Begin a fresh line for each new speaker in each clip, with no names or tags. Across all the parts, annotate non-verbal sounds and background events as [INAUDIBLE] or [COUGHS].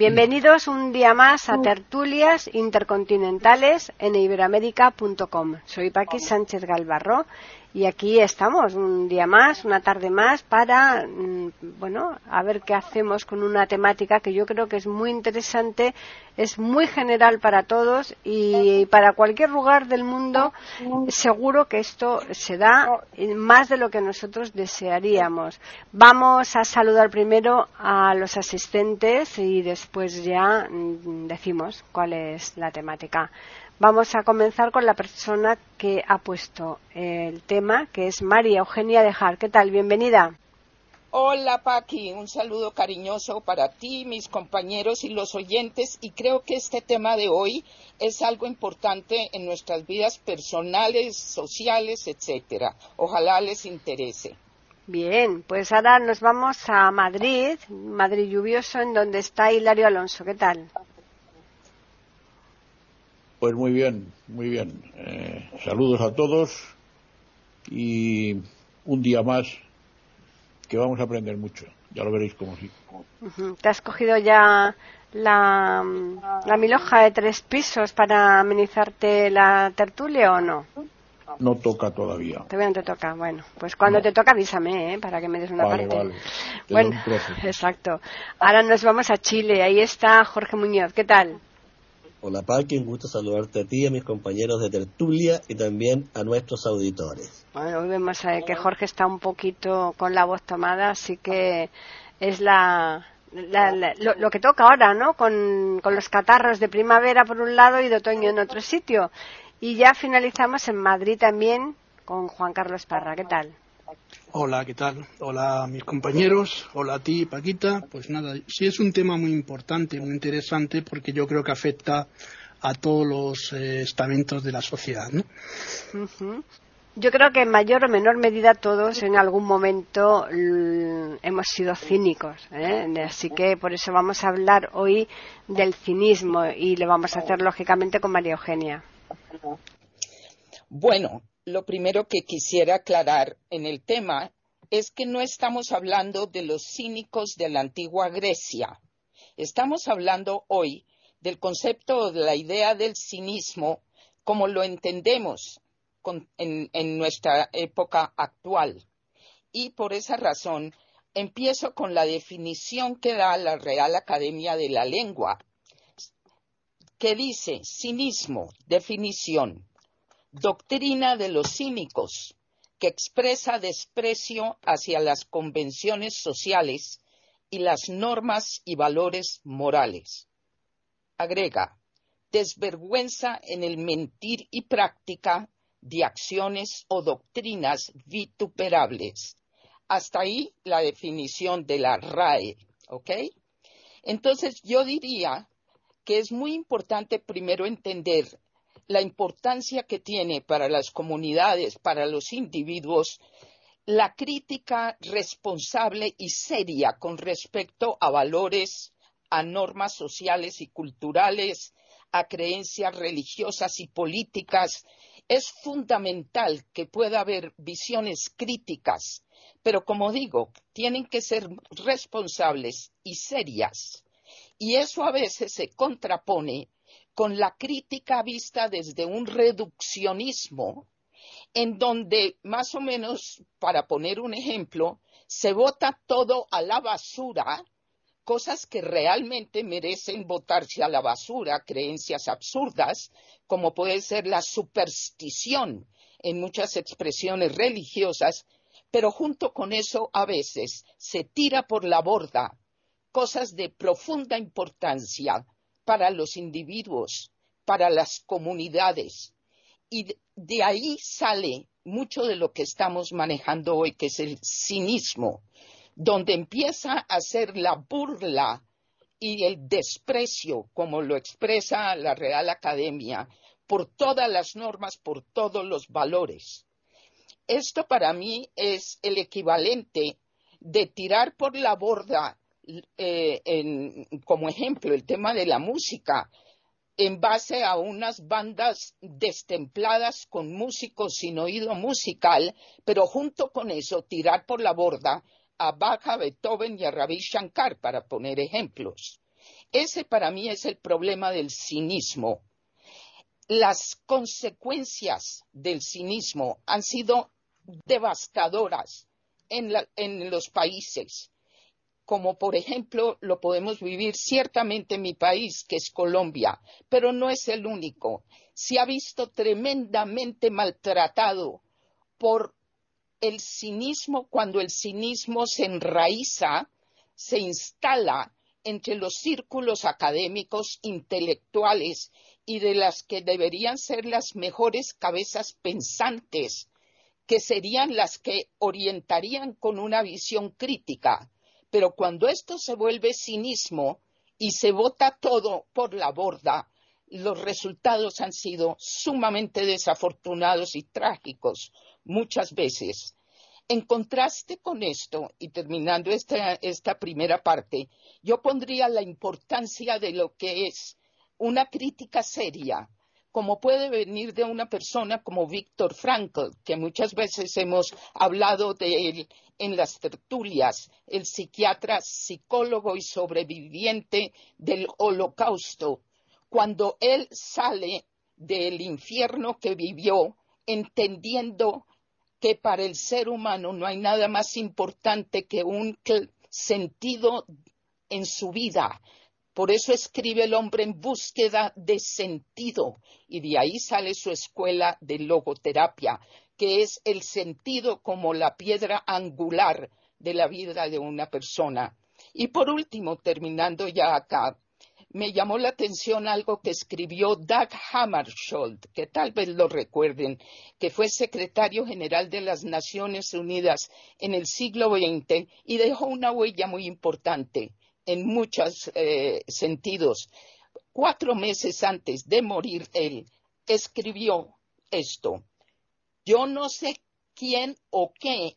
Bienvenidos un día más a Tertulias Intercontinentales en iberoamérica.com. Soy Paqui Sánchez Galvarro y aquí estamos un día más, una tarde más para, mm, bueno, a ver qué hacemos con una temática que yo creo que es muy interesante, es muy general para todos y para cualquier lugar del mundo seguro que esto se da más de lo que nosotros desearíamos. Vamos a saludar primero a los asistentes y después ya mm, decimos cuál es la temática. Vamos a comenzar con la persona que ha puesto el tema, que es María Eugenia Dejar. ¿Qué tal? Bienvenida.
Hola Paqui, un saludo cariñoso para ti, mis compañeros y los oyentes y creo que este tema de hoy es algo importante en nuestras vidas personales, sociales, etcétera. Ojalá les interese.
Bien, pues ahora nos vamos a Madrid, Madrid lluvioso, en donde está Hilario Alonso. ¿Qué tal?
Pues muy bien, muy bien. Eh, saludos a todos y un día más que vamos a aprender mucho. Ya lo veréis como sí.
¿Te has cogido ya la, la miloja de tres pisos para amenizarte la tertulia o no?
No toca todavía.
Todavía no te toca. Bueno, pues cuando te toca avísame, ¿eh? Para que me des una
Vale,
parte.
vale. Te
Bueno, [LAUGHS] exacto. Ahora nos vamos a Chile. Ahí está Jorge Muñoz. ¿Qué tal?
Hola Paqui, un gusto saludarte a ti, a mis compañeros de tertulia y también a nuestros auditores.
Bueno, hoy vemos que Jorge está un poquito con la voz tomada, así que es la, lo que toca ahora, ¿no? Con, con los catarros de primavera por un lado y de otoño en otro sitio. Y ya finalizamos en Madrid también con Juan Carlos Parra. ¿Qué tal?
Hola, ¿qué tal? Hola a mis compañeros, hola a ti, Paquita. Pues nada, sí es un tema muy importante, muy interesante, porque yo creo que afecta a todos los eh, estamentos de la sociedad, ¿no?
Yo creo que en mayor o menor medida todos en algún momento l- hemos sido cínicos, ¿eh? así que por eso vamos a hablar hoy del cinismo y lo vamos a hacer lógicamente con María Eugenia.
Bueno, lo primero que quisiera aclarar en el tema es que no estamos hablando de los cínicos de la antigua Grecia. Estamos hablando hoy del concepto o de la idea del cinismo como lo entendemos en nuestra época actual. Y por esa razón empiezo con la definición que da la Real Academia de la Lengua, que dice cinismo, definición, doctrina de los cínicos, que expresa desprecio hacia las convenciones sociales y las normas y valores morales. Agrega, desvergüenza en el mentir y práctica de acciones o doctrinas vituperables. Hasta ahí la definición de la RAE, ¿ok? Entonces yo diría que es muy importante primero entender la importancia que tiene para las comunidades, para los individuos, la crítica responsable y seria con respecto a valores, a normas sociales y culturales, a creencias religiosas y políticas. Es fundamental que pueda haber visiones críticas, pero como digo, tienen que ser responsables y serias. Y eso a veces se contrapone con la crítica vista desde un reduccionismo, en donde más o menos, para poner un ejemplo, se vota todo a la basura, cosas que realmente merecen votarse a la basura, creencias absurdas, como puede ser la superstición en muchas expresiones religiosas, pero junto con eso a veces se tira por la borda cosas de profunda importancia para los individuos, para las comunidades. Y de, ahí sale mucho de lo que estamos manejando hoy, que es el cinismo, donde empieza a ser la burla y el desprecio, como lo expresa la Real Academia, por todas las normas, por todos los valores. Esto para mí es el equivalente de tirar por la borda, eh, como ejemplo, el tema de la música, en base a unas bandas destempladas con músicos sin oído musical, pero junto con eso tirar por la borda a Bach, a Beethoven y a Ravi Shankar, para poner ejemplos. Ese para mí es el problema del cinismo. Las consecuencias del cinismo han sido devastadoras en, en los países, como por ejemplo lo podemos vivir ciertamente en mi país, que es Colombia, pero no es el único. Se ha visto tremendamente maltratado por el cinismo, cuando el cinismo se enraiza, se instala entre los círculos académicos intelectuales y de las que deberían ser las mejores cabezas pensantes, que serían las que orientarían con una visión crítica. Pero cuando esto se vuelve cinismo y se vota todo por la borda, los resultados han sido sumamente desafortunados y trágicos muchas veces. En contraste con esto, y terminando esta, primera parte, yo pondría la importancia de lo que es una crítica seria, como puede venir de una persona como Víctor Frankl, que muchas veces hemos hablado de él en las tertulias, el psiquiatra, psicólogo y sobreviviente del holocausto, cuando él sale del infierno que vivió, entendiendo que para el ser humano no hay nada más importante que un sentido en su vida. Por eso escribe el hombre en búsqueda de sentido y de ahí sale su escuela de logoterapia, que es el sentido como la piedra angular de la vida de una persona. Y por último, terminando ya acá, me llamó la atención algo que escribió Doug Hammarskjöld, que tal vez lo recuerden, que fue secretario general de las Naciones Unidas en el siglo XX y dejó una huella muy importante en muchos eh, sentidos. Cuatro meses antes de morir él, escribió esto. Yo no sé quién o qué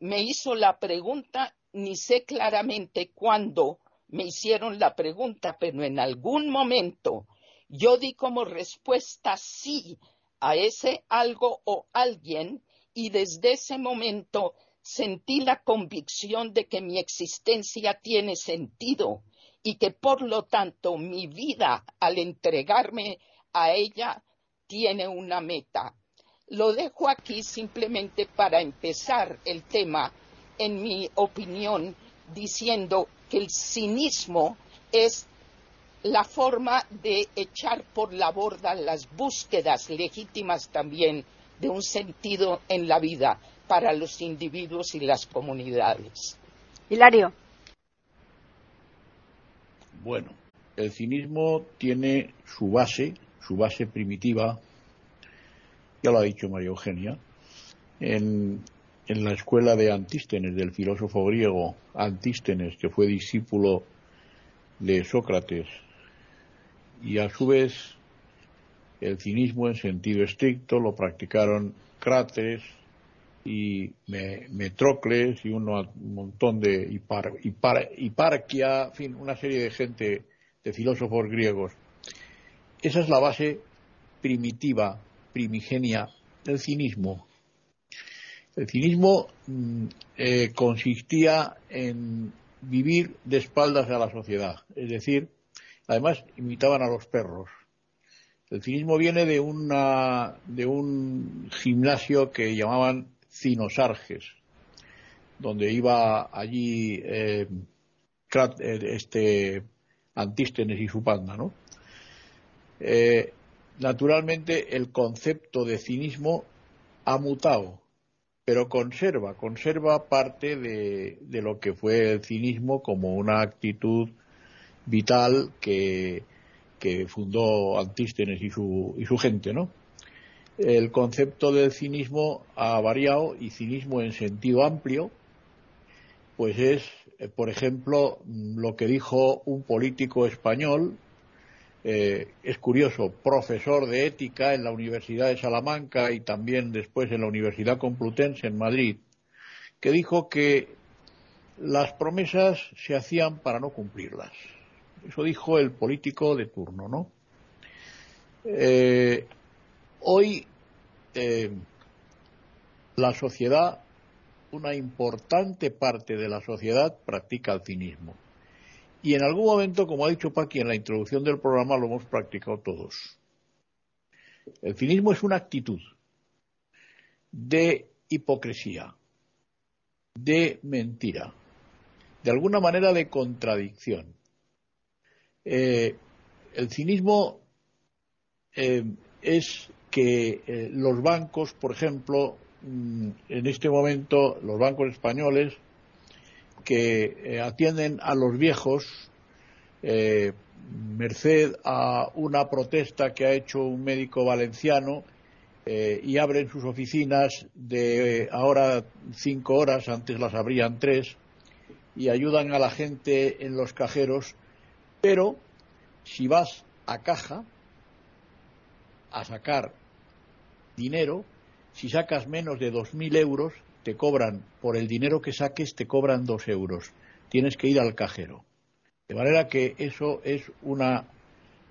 me hizo la pregunta, ni sé claramente cuándo me hicieron la pregunta, pero en algún momento yo di como respuesta sí a ese algo o alguien y desde ese momento sentí la convicción de que mi existencia tiene sentido y que por lo tanto mi vida al entregarme a ella tiene una meta. Lo dejo aquí simplemente para empezar el tema, en mi opinión, diciendo que el cinismo es la forma de echar por la borda las búsquedas legítimas también de un sentido en la vida para los individuos y las comunidades.
Hilario.
Bueno, el cinismo tiene su base, su base primitiva, ya lo ha dicho María Eugenia, en en la escuela de Antístenes, del filósofo griego Antístenes, que fue discípulo de Sócrates, y a su vez el cinismo en sentido estricto lo practicaron Crates y Metrocles y un montón de Hiparquia, en fin, una serie de gente, de filósofos griegos. Esa es la base primitiva, primigenia del cinismo, el cinismo mm, eh, consistía en vivir de espaldas a la sociedad, es decir, además imitaban a los perros. El cinismo viene de, una, de un gimnasio que llamaban cinosarges, donde iba allí eh, eh, este Antístenes y su panda, ¿no? naturalmente el concepto de cinismo ha mutado pero conserva, conserva parte de, lo que fue el cinismo como una actitud vital que, fundó Antístenes y su, y su gente, ¿no? El concepto del cinismo ha variado y cinismo en sentido amplio, pues es, eh, por ejemplo, lo que dijo un político español, eh, es curioso, profesor de ética en la Universidad de Salamanca y también después en la Universidad Complutense en Madrid, que dijo que las promesas se hacían para no cumplirlas. Eso dijo el político de turno, ¿no? Eh, hoy la sociedad una importante parte de la sociedad practica el cinismo. Y en algún momento, como ha dicho Paqui en la introducción del programa, lo hemos practicado todos. El cinismo es una actitud de hipocresía, de mentira, de alguna manera de contradicción. Eh, el cinismo eh, es que eh, los bancos, por ejemplo, Mm, en este momento los bancos españoles que eh, atienden a los viejos eh, merced a una protesta que ha hecho un médico valenciano y abren sus oficinas de ahora cinco horas, antes las abrían tres, y ayudan a la gente en los cajeros, pero si vas a caja a sacar dinero, si sacas menos de 2.000 euros, te cobran, por el dinero que saques, te cobran 2 euros. Tienes que ir al cajero. De manera que eso es una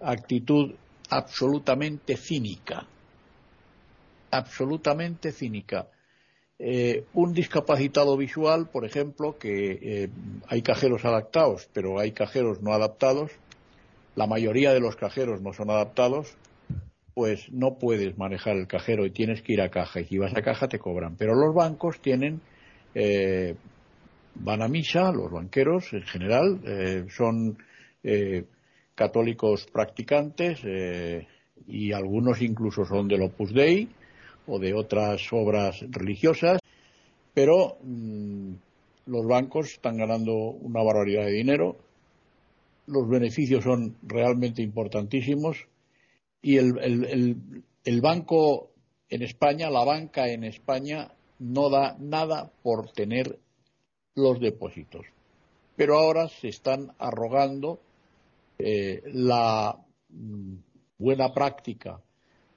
actitud absolutamente cínica. Absolutamente cínica. Eh, un discapacitado visual, por ejemplo, que eh, hay cajeros adaptados, pero hay cajeros no adaptados. La mayoría de los cajeros no son adaptados pues no puedes manejar el cajero y tienes que ir a caja. Y si vas a caja te cobran. Pero los bancos tienen, eh, van a misa, los banqueros en general, eh, son eh, católicos practicantes y algunos incluso son del Opus Dei o de otras obras religiosas, pero mm, los bancos están ganando una barbaridad de dinero, los beneficios son realmente importantísimos y el, banco en España, la banca en España, no da nada por tener los depósitos. Pero ahora se están arrogando eh, la mm, buena práctica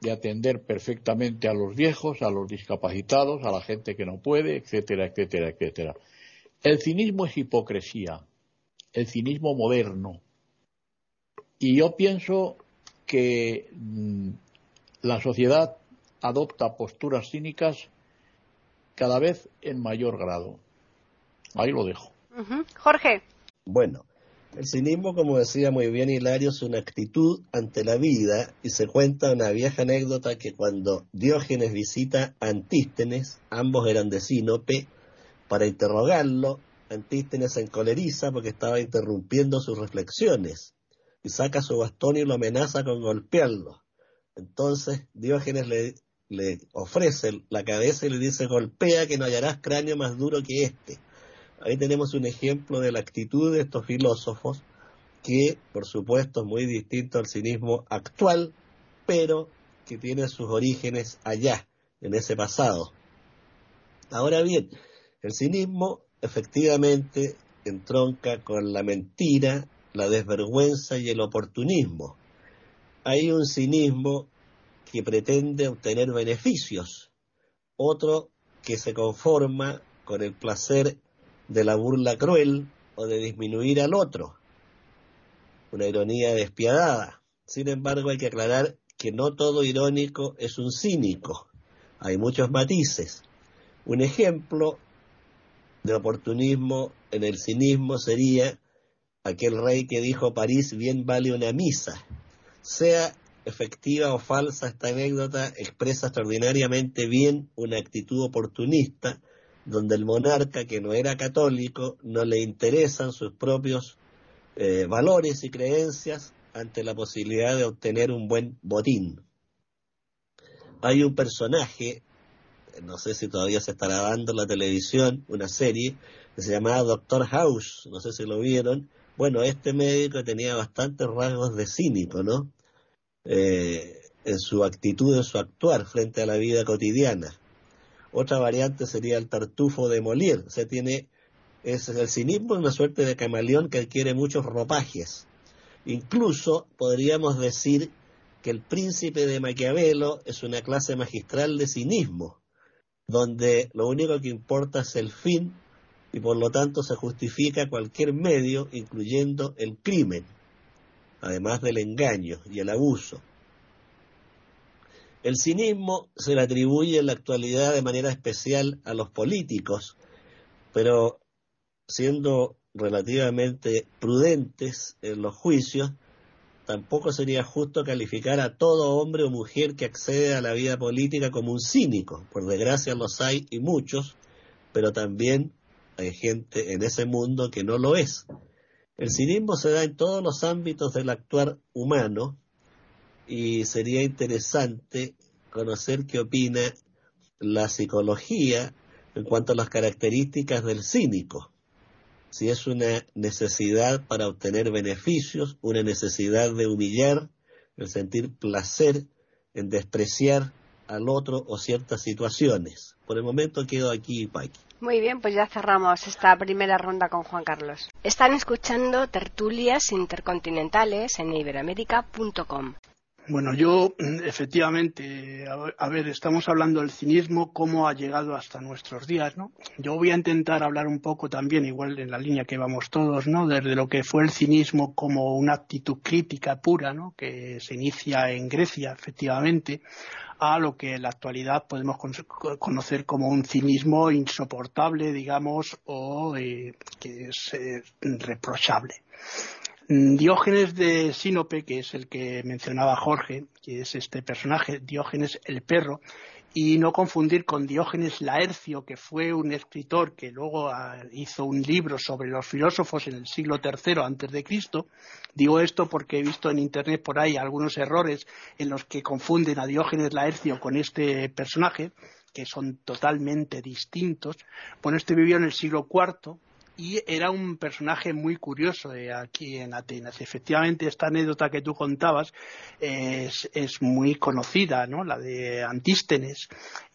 de atender perfectamente a los viejos, a los discapacitados, a la gente que no puede, etcétera, etcétera, etcétera. El cinismo es hipocresía, el cinismo moderno. Y yo pienso que mm, la sociedad adopta posturas cínicas cada vez en mayor grado. Ahí lo dejo.
Jorge.
Bueno, el cinismo, como decía muy bien Hilario, es una actitud ante la vida y se cuenta una vieja anécdota que cuando Diógenes visita a Antístenes, ambos eran de Sinope, para interrogarlo, Antístenes se encoleriza porque estaba interrumpiendo sus reflexiones y saca su bastón y lo amenaza con golpearlo. Entonces Diógenes le, le ofrece la cabeza y le dice, golpea que no hallarás cráneo más duro que este. Ahí tenemos un ejemplo de la actitud de estos filósofos que, por supuesto, es muy distinto al cinismo actual, pero que tiene sus orígenes allá, en ese pasado. Ahora bien, el cinismo efectivamente entronca con la mentira la desvergüenza y el oportunismo. Hay un cinismo que pretende obtener beneficios, otro que se conforma con el placer de la burla cruel o de disminuir al otro. Una ironía despiadada. Sin embargo, hay que aclarar que no todo irónico es un cínico. Hay muchos matices. Un ejemplo de oportunismo en el cinismo sería aquel rey que dijo París bien vale una misa. Sea efectiva o falsa esta anécdota, expresa extraordinariamente bien una actitud oportunista, donde el monarca, que no era católico, no le interesan sus propios eh, valores y creencias ante la posibilidad de obtener un buen botín. Hay un personaje, no sé si todavía se estará dando en la televisión, una serie, que se llamaba Doctor House, no sé si lo vieron, bueno, este médico tenía bastantes rasgos de cínico, ¿no? Eh, en su actitud, en su actuar frente a la vida cotidiana. Otra variante sería el tartufo de Molière, o sea, tiene Es el cinismo una suerte de camaleón que adquiere muchos ropajes. Incluso podríamos decir que el príncipe de Maquiavelo es una clase magistral de cinismo, donde lo único que importa es el fin y por lo tanto se justifica cualquier medio, incluyendo el crimen, además del engaño y el abuso. El cinismo se le atribuye en la actualidad de manera especial a los políticos, pero siendo relativamente prudentes en los juicios, tampoco sería justo calificar a todo hombre o mujer que accede a la vida política como un cínico. Por desgracia los hay y muchos, pero también hay gente en ese mundo que no lo es. El cinismo se da en todos los ámbitos del actuar humano y sería interesante conocer qué opina la psicología en cuanto a las características del cínico si es una necesidad para obtener beneficios, una necesidad de humillar, el sentir placer en despreciar al otro o ciertas situaciones. Por el momento quedo aquí, Paqui.
Muy bien, pues ya cerramos esta primera ronda con Juan Carlos. Están escuchando tertulias intercontinentales en iberamérica.com.
Bueno, yo efectivamente, a, ver, estamos hablando del cinismo, cómo ha llegado hasta nuestros días, ¿no? Yo voy a intentar hablar un poco también, igual en la línea que vamos todos, ¿no? Desde lo que fue el cinismo como una actitud crítica pura, ¿no? Que se inicia en Grecia, efectivamente, a lo que en la actualidad podemos conocer como un cinismo insoportable, digamos, o eh, que es reprochable. Mm, Diógenes de Sinope, que es el que mencionaba Jorge, que es este personaje, Diógenes el perro, y no confundir con Diógenes Laercio, que fue un escritor que luego ah, hizo un libro sobre los filósofos en el siglo III antes de Cristo. Digo esto porque he visto en internet por ahí algunos errores en los que confunden a Diógenes Laercio con este personaje, que son totalmente distintos. Bueno, este vivió en el siglo IV, y era un personaje muy curioso aquí en Atenas. Efectivamente, esta anécdota que tú contabas es, es, muy conocida, ¿no? La de Antístenes.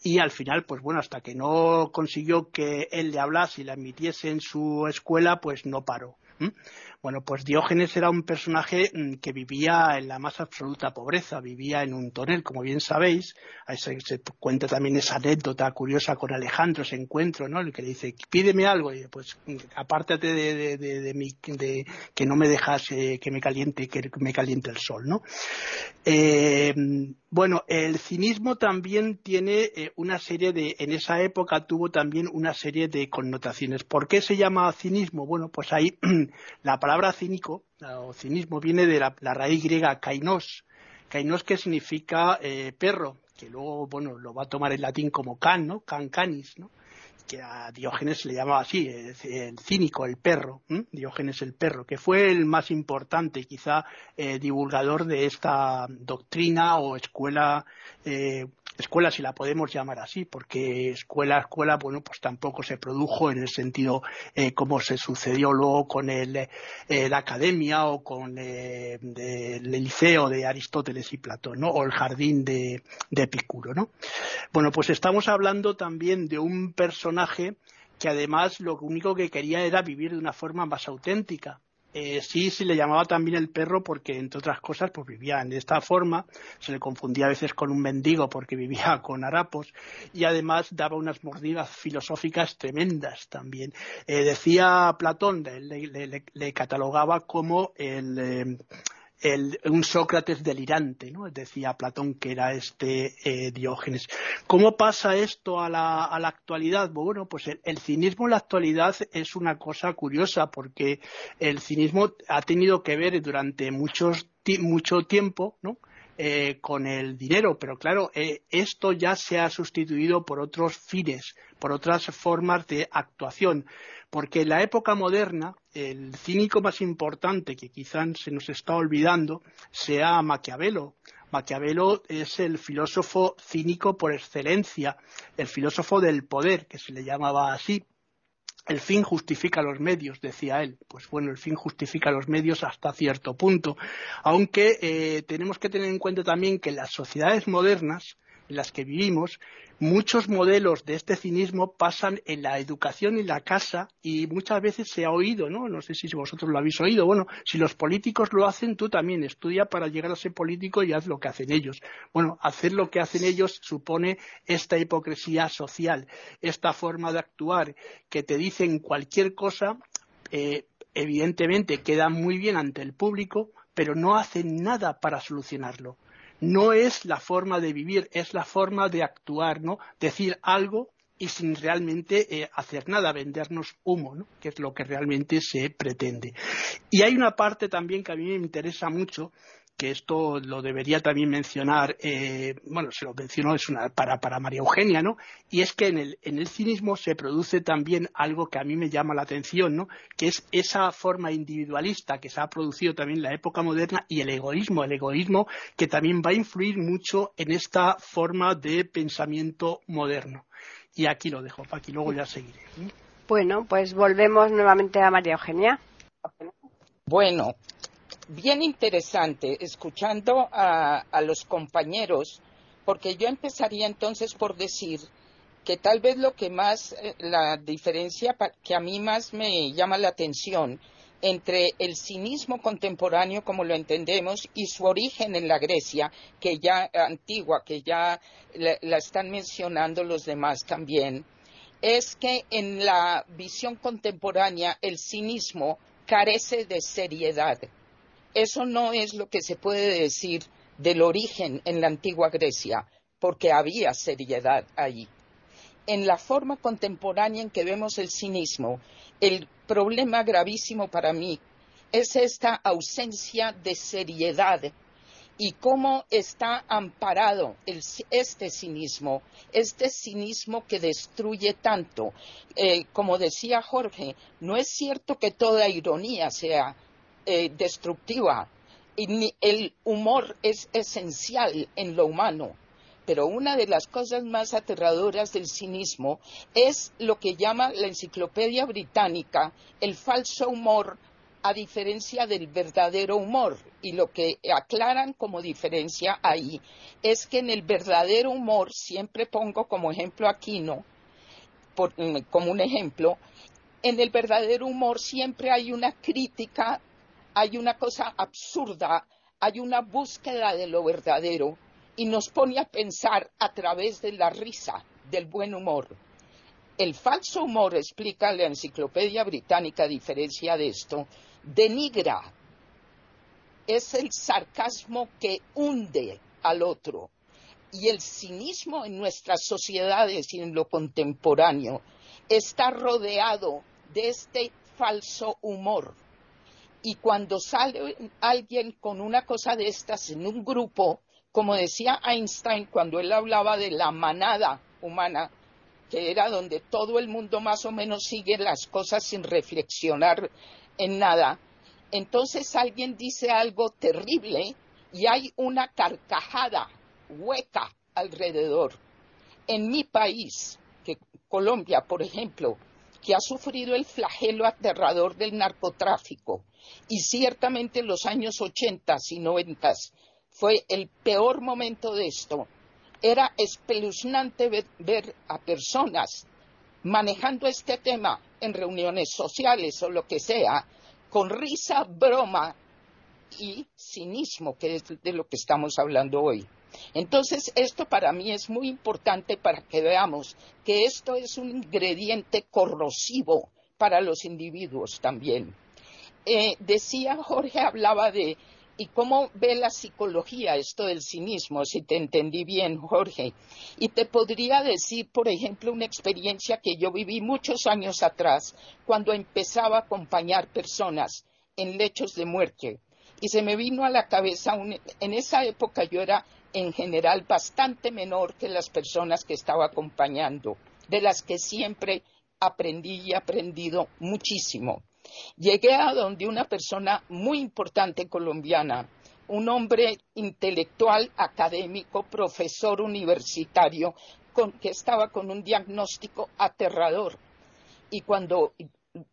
Y al final, pues bueno, hasta que no consiguió que él le hablase y la admitiese en su escuela, pues no paró. Bueno, pues Diógenes era un personaje mm, que vivía en la más absoluta pobreza, vivía en un tonel, como bien sabéis. Ahí se, cuenta también esa anécdota curiosa con Alejandro, ese encuentro, ¿no? El que le dice, pídeme algo, y pues apártate de, de, de, que no me dejas eh, que me caliente, que me caliente el sol, ¿no? Eh, bueno, el cinismo también tiene eh, una serie de, en esa época tuvo también una serie de connotaciones. ¿Por qué se llama cinismo? Bueno, pues ahí [CLEARS THROAT] la palabra cínico o cinismo viene de la, raíz griega kainos, kainos que significa eh, perro, que luego, bueno, lo va a tomar en latín como can, ¿no? Can canis, que a Diógenes le llamaba así, el, cínico, el perro, Diógenes el perro, que fue el más importante, quizá eh, divulgador de esta doctrina o escuela eh, escuela, si la podemos llamar así, porque escuela, escuela, bueno, pues tampoco se produjo en el sentido eh, como se sucedió luego con el, eh, la academia o con eh, el liceo de Aristóteles y Platón, ¿no? O el jardín de, de Epicuro, ¿no? Bueno, pues estamos hablando también de un personaje que además lo único que quería era vivir de una forma más auténtica eh, sí se le llamaba también el perro porque, entre otras cosas, pues vivía de esta forma, se le confundía a veces con un mendigo porque vivía [LAUGHS] con harapos y además daba unas mordidas filosóficas tremendas también. Eh, decía Platón, le, catalogaba como el... Eh, un Sócrates delirante, ¿no? Decía Platón que era este eh, Diógenes. ¿Cómo pasa esto a la, a la actualidad? Bueno, pues el, cinismo en la actualidad es una cosa curiosa porque el cinismo ha tenido que ver durante muchos, mucho tiempo, ¿no? Eh, con el dinero, pero claro, eh, esto ya se ha sustituido por otros fines, por otras formas de actuación porque en la época moderna el cínico más importante que quizás se nos está olvidando sea Maquiavelo. Maquiavelo es el filósofo cínico por excelencia, el filósofo del poder, que se le llamaba así. El fin justifica los medios, decía él. Pues bueno, el fin justifica los medios hasta cierto punto. Aunque eh, tenemos que tener en cuenta también que las sociedades modernas en las que vivimos, muchos modelos de este cinismo pasan en la educación y la casa y muchas veces se ha oído, ¿no? No sé si vosotros lo habéis oído. Bueno, si los políticos lo hacen, tú también estudia para llegar a ser político y haz lo que hacen ellos. Bueno, hacer lo que hacen ellos supone esta hipocresía social, esta forma de actuar que te dicen cualquier cosa, eh, evidentemente queda muy bien ante el público, pero no hacen nada para solucionarlo no es la forma de vivir, es la forma de actuar, ¿no? Decir algo y sin realmente eh, hacer nada, vendernos humo, ¿no? que es lo que realmente se pretende. Y hay una parte también que a mí me interesa mucho, que esto lo debería también mencionar, eh, bueno, se lo mencionó es una, para, para María Eugenia, ¿no? Y es que en el, en el cinismo se produce también algo que a mí me llama la atención, ¿no? Que es esa forma individualista que se ha producido también en la época moderna y el egoísmo, el egoísmo que también va a influir mucho en esta forma de pensamiento moderno. Y aquí lo dejo, aquí luego ya seguiré.
Bueno, pues volvemos nuevamente a María Eugenia.
Bueno, bien interesante escuchando a, los compañeros, porque yo empezaría entonces por decir que tal vez lo que más, eh, la diferencia que a mí más me llama la atención entre el cinismo contemporáneo como lo entendemos y su origen en la Grecia, que ya antigua, que ya la están mencionando los demás también, es que en la visión contemporánea el cinismo carece de seriedad eso no es lo que se puede decir del origen en la antigua Grecia, porque había seriedad ahí. En la forma contemporánea en que vemos el cinismo, el problema gravísimo para mí es esta ausencia de seriedad y cómo está amparado este cinismo, este cinismo que destruye tanto. Eh, como decía Jorge, no es cierto que toda ironía sea eh, destructiva. Y el humor es esencial en lo humano. Pero una de las cosas más aterradoras del cinismo es lo que llama la enciclopedia británica el falso humor a diferencia del verdadero humor. Y lo que aclaran como diferencia ahí es que en el verdadero humor, siempre pongo como ejemplo por, mm, como un ejemplo, en el verdadero humor siempre hay una crítica hay una cosa absurda, hay una búsqueda de lo verdadero y nos pone a pensar a través de la risa, del buen humor. El falso humor, explica la enciclopedia británica, a diferencia de esto, denigra. Es el sarcasmo que hunde al otro. Y el cinismo en nuestras sociedades y en lo contemporáneo está rodeado de este falso humor y cuando sale alguien con una cosa de estas en un grupo, como decía Einstein cuando él hablaba de la manada humana, que era donde todo el mundo más o menos sigue las cosas sin reflexionar en nada, entonces alguien dice algo terrible y hay una carcajada hueca alrededor. En mi país, que Colombia, por ejemplo, que ha sufrido el flagelo aterrador del narcotráfico, y ciertamente los años 80 y 90 fue el peor momento de esto. Era espeluznante ver, a personas manejando este tema en reuniones sociales o lo que sea, con risa, broma y cinismo, que es de lo que estamos hablando hoy. Entonces, esto para mí es muy importante para que veamos que esto es un ingrediente corrosivo para los individuos también. Eh, decía Jorge, hablaba de, ¿y cómo ve la psicología esto del cinismo? Si te entendí bien, Jorge. Y te podría decir, por ejemplo, una experiencia que yo viví muchos años atrás, cuando empezaba a acompañar personas en lechos de muerte. Y se me vino a la cabeza, en esa época yo era en general bastante menor que las personas que estaba acompañando, de las que siempre aprendí y he aprendido muchísimo. Llegué a donde una persona muy importante colombiana, un hombre intelectual, académico, profesor universitario, que estaba con un diagnóstico aterrador. Y cuando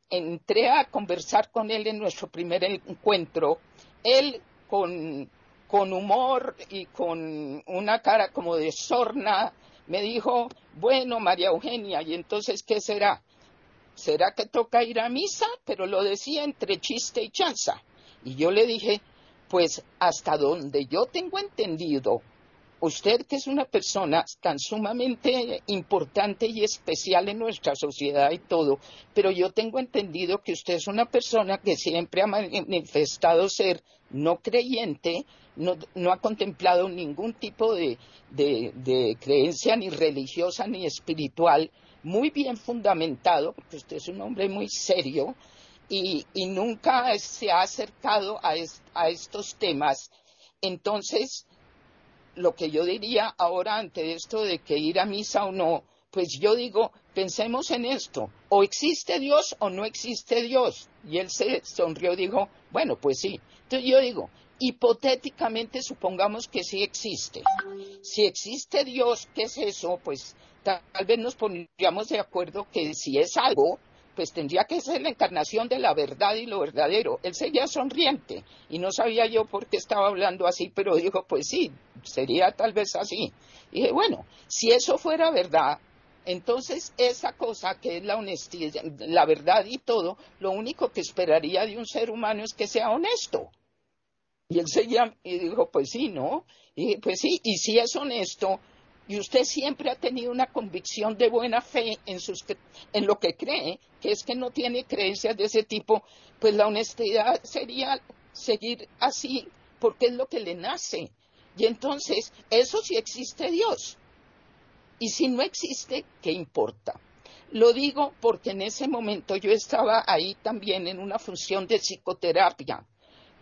entré a conversar con él en nuestro primer encuentro, él con con humor y con una cara como de sorna, me dijo, bueno, María Eugenia, ¿y entonces qué será? ¿Será que toca ir a misa? Pero lo decía entre chiste y chanza. Y yo le dije, pues hasta donde yo tengo entendido, usted que es una persona tan sumamente importante y especial en nuestra sociedad y todo, pero yo tengo entendido que usted es una persona que siempre ha manifestado ser no creyente, no, ha contemplado ningún tipo de, creencia ni religiosa ni espiritual, muy bien fundamentado, porque usted es un hombre muy serio y, nunca se ha acercado a estos temas. Entonces, lo que yo diría ahora ante esto de que ir a misa o no, pues yo digo, pensemos en esto, o existe Dios o no existe Dios. Y él se sonrió y dijo, bueno, pues sí. Entonces yo digo, hipotéticamente supongamos que sí existe. Si existe Dios, ¿qué es eso? Pues tal vez nos pondríamos de acuerdo que si es algo, pues tendría que ser la encarnación de la verdad y lo verdadero. Él seguía sonriente y no sabía yo por qué estaba hablando así, pero dijo, pues sí, sería tal vez así. Y dije, bueno, si eso fuera verdad, entonces esa cosa que es la honestidad, la verdad y todo, lo único que esperaría de un ser humano es que sea honesto. Y él seguía y dijo, pues sí, ¿no? Y dije, pues sí, y si es honesto, y usted siempre ha tenido una convicción de buena fe en, sus, en lo que cree, que es que no tiene creencias de ese tipo, pues la honestidad sería seguir así porque es lo que le nace. Y entonces, eso sí existe Dios. Y si no existe, ¿qué importa? Lo digo porque en ese momento yo estaba ahí también en una función de psicoterapia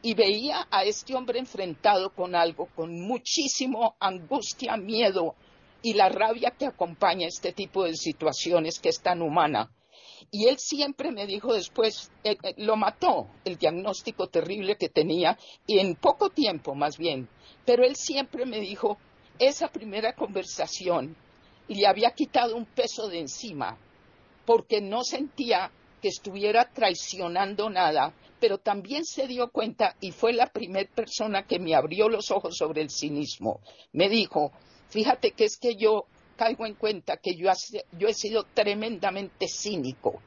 y veía a este hombre enfrentado con algo, con muchísimo angustia, miedo, y la rabia que acompaña este tipo de situaciones que es tan humana. Y él siempre me dijo después, eh, eh, lo mató el diagnóstico terrible que tenía, y en poco tiempo más bien, pero él siempre me dijo, esa primera conversación le había quitado un peso de encima, porque no sentía que estuviera traicionando nada, pero también se dio cuenta, y fue la primera persona que me abrió los ojos sobre el cinismo. Me dijo, Fíjate que es que yo caigo en cuenta que yo, he sido tremendamente cínico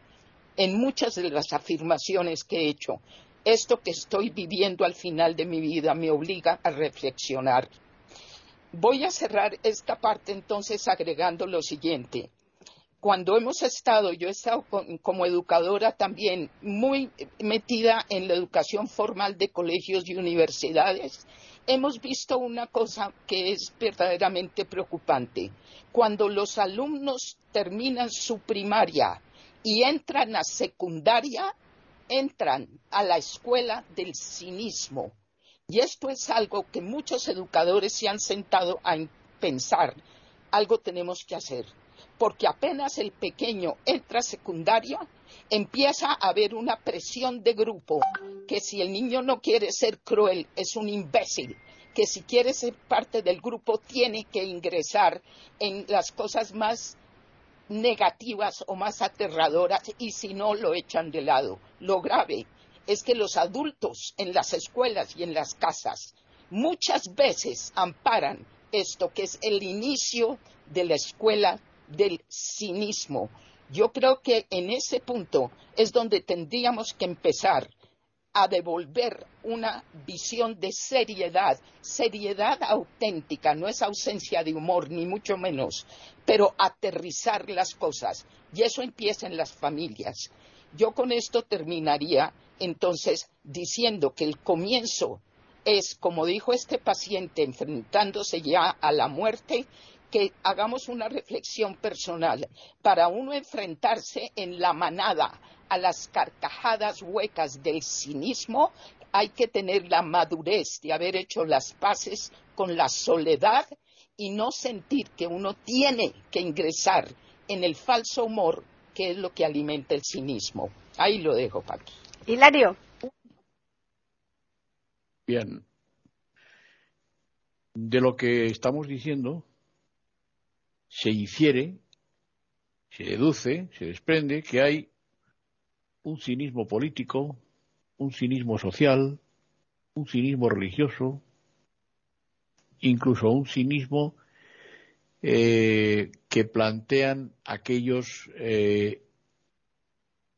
en muchas de las afirmaciones que he hecho. Esto que estoy viviendo al final de mi vida me obliga a reflexionar. Voy a cerrar esta parte entonces agregando lo siguiente. Cuando hemos estado, yo he estado como educadora también muy metida en la educación formal de colegios y universidades hemos visto una cosa que es verdaderamente preocupante. Cuando los alumnos terminan su primaria y entran a secundaria, entran a la escuela del cinismo. Y esto es algo que muchos educadores se han sentado a pensar. Algo tenemos que hacer. Porque apenas el pequeño entra a secundaria, empieza a haber una presión de grupo que si el niño no quiere ser cruel es un imbécil, que si quiere ser parte del grupo tiene que ingresar en las cosas más negativas o más aterradoras y si no lo echan de lado. Lo grave es que los adultos en las escuelas y en las casas muchas veces amparan esto que es el inicio de la escuela del cinismo yo creo que en ese punto es donde tendríamos que empezar a devolver una visión de seriedad, seriedad auténtica, no es ausencia de humor, ni mucho menos, pero aterrizar las cosas. Y eso empieza en las familias. Yo con esto terminaría entonces diciendo que el comienzo es, como dijo este paciente, enfrentándose ya a la muerte, que hagamos una reflexión personal para uno enfrentarse en la manada a las carcajadas huecas del cinismo, hay que tener la madurez de haber hecho las paces con la soledad y no sentir que uno tiene que ingresar en el falso humor que es lo que alimenta el cinismo. Ahí lo dejo, Paqui.
Hilario.
Bien. De lo que estamos diciendo, se infiere, se deduce, se desprende que hay un cinismo político, un cinismo social, un cinismo religioso, incluso un cinismo eh, que plantean aquellos eh,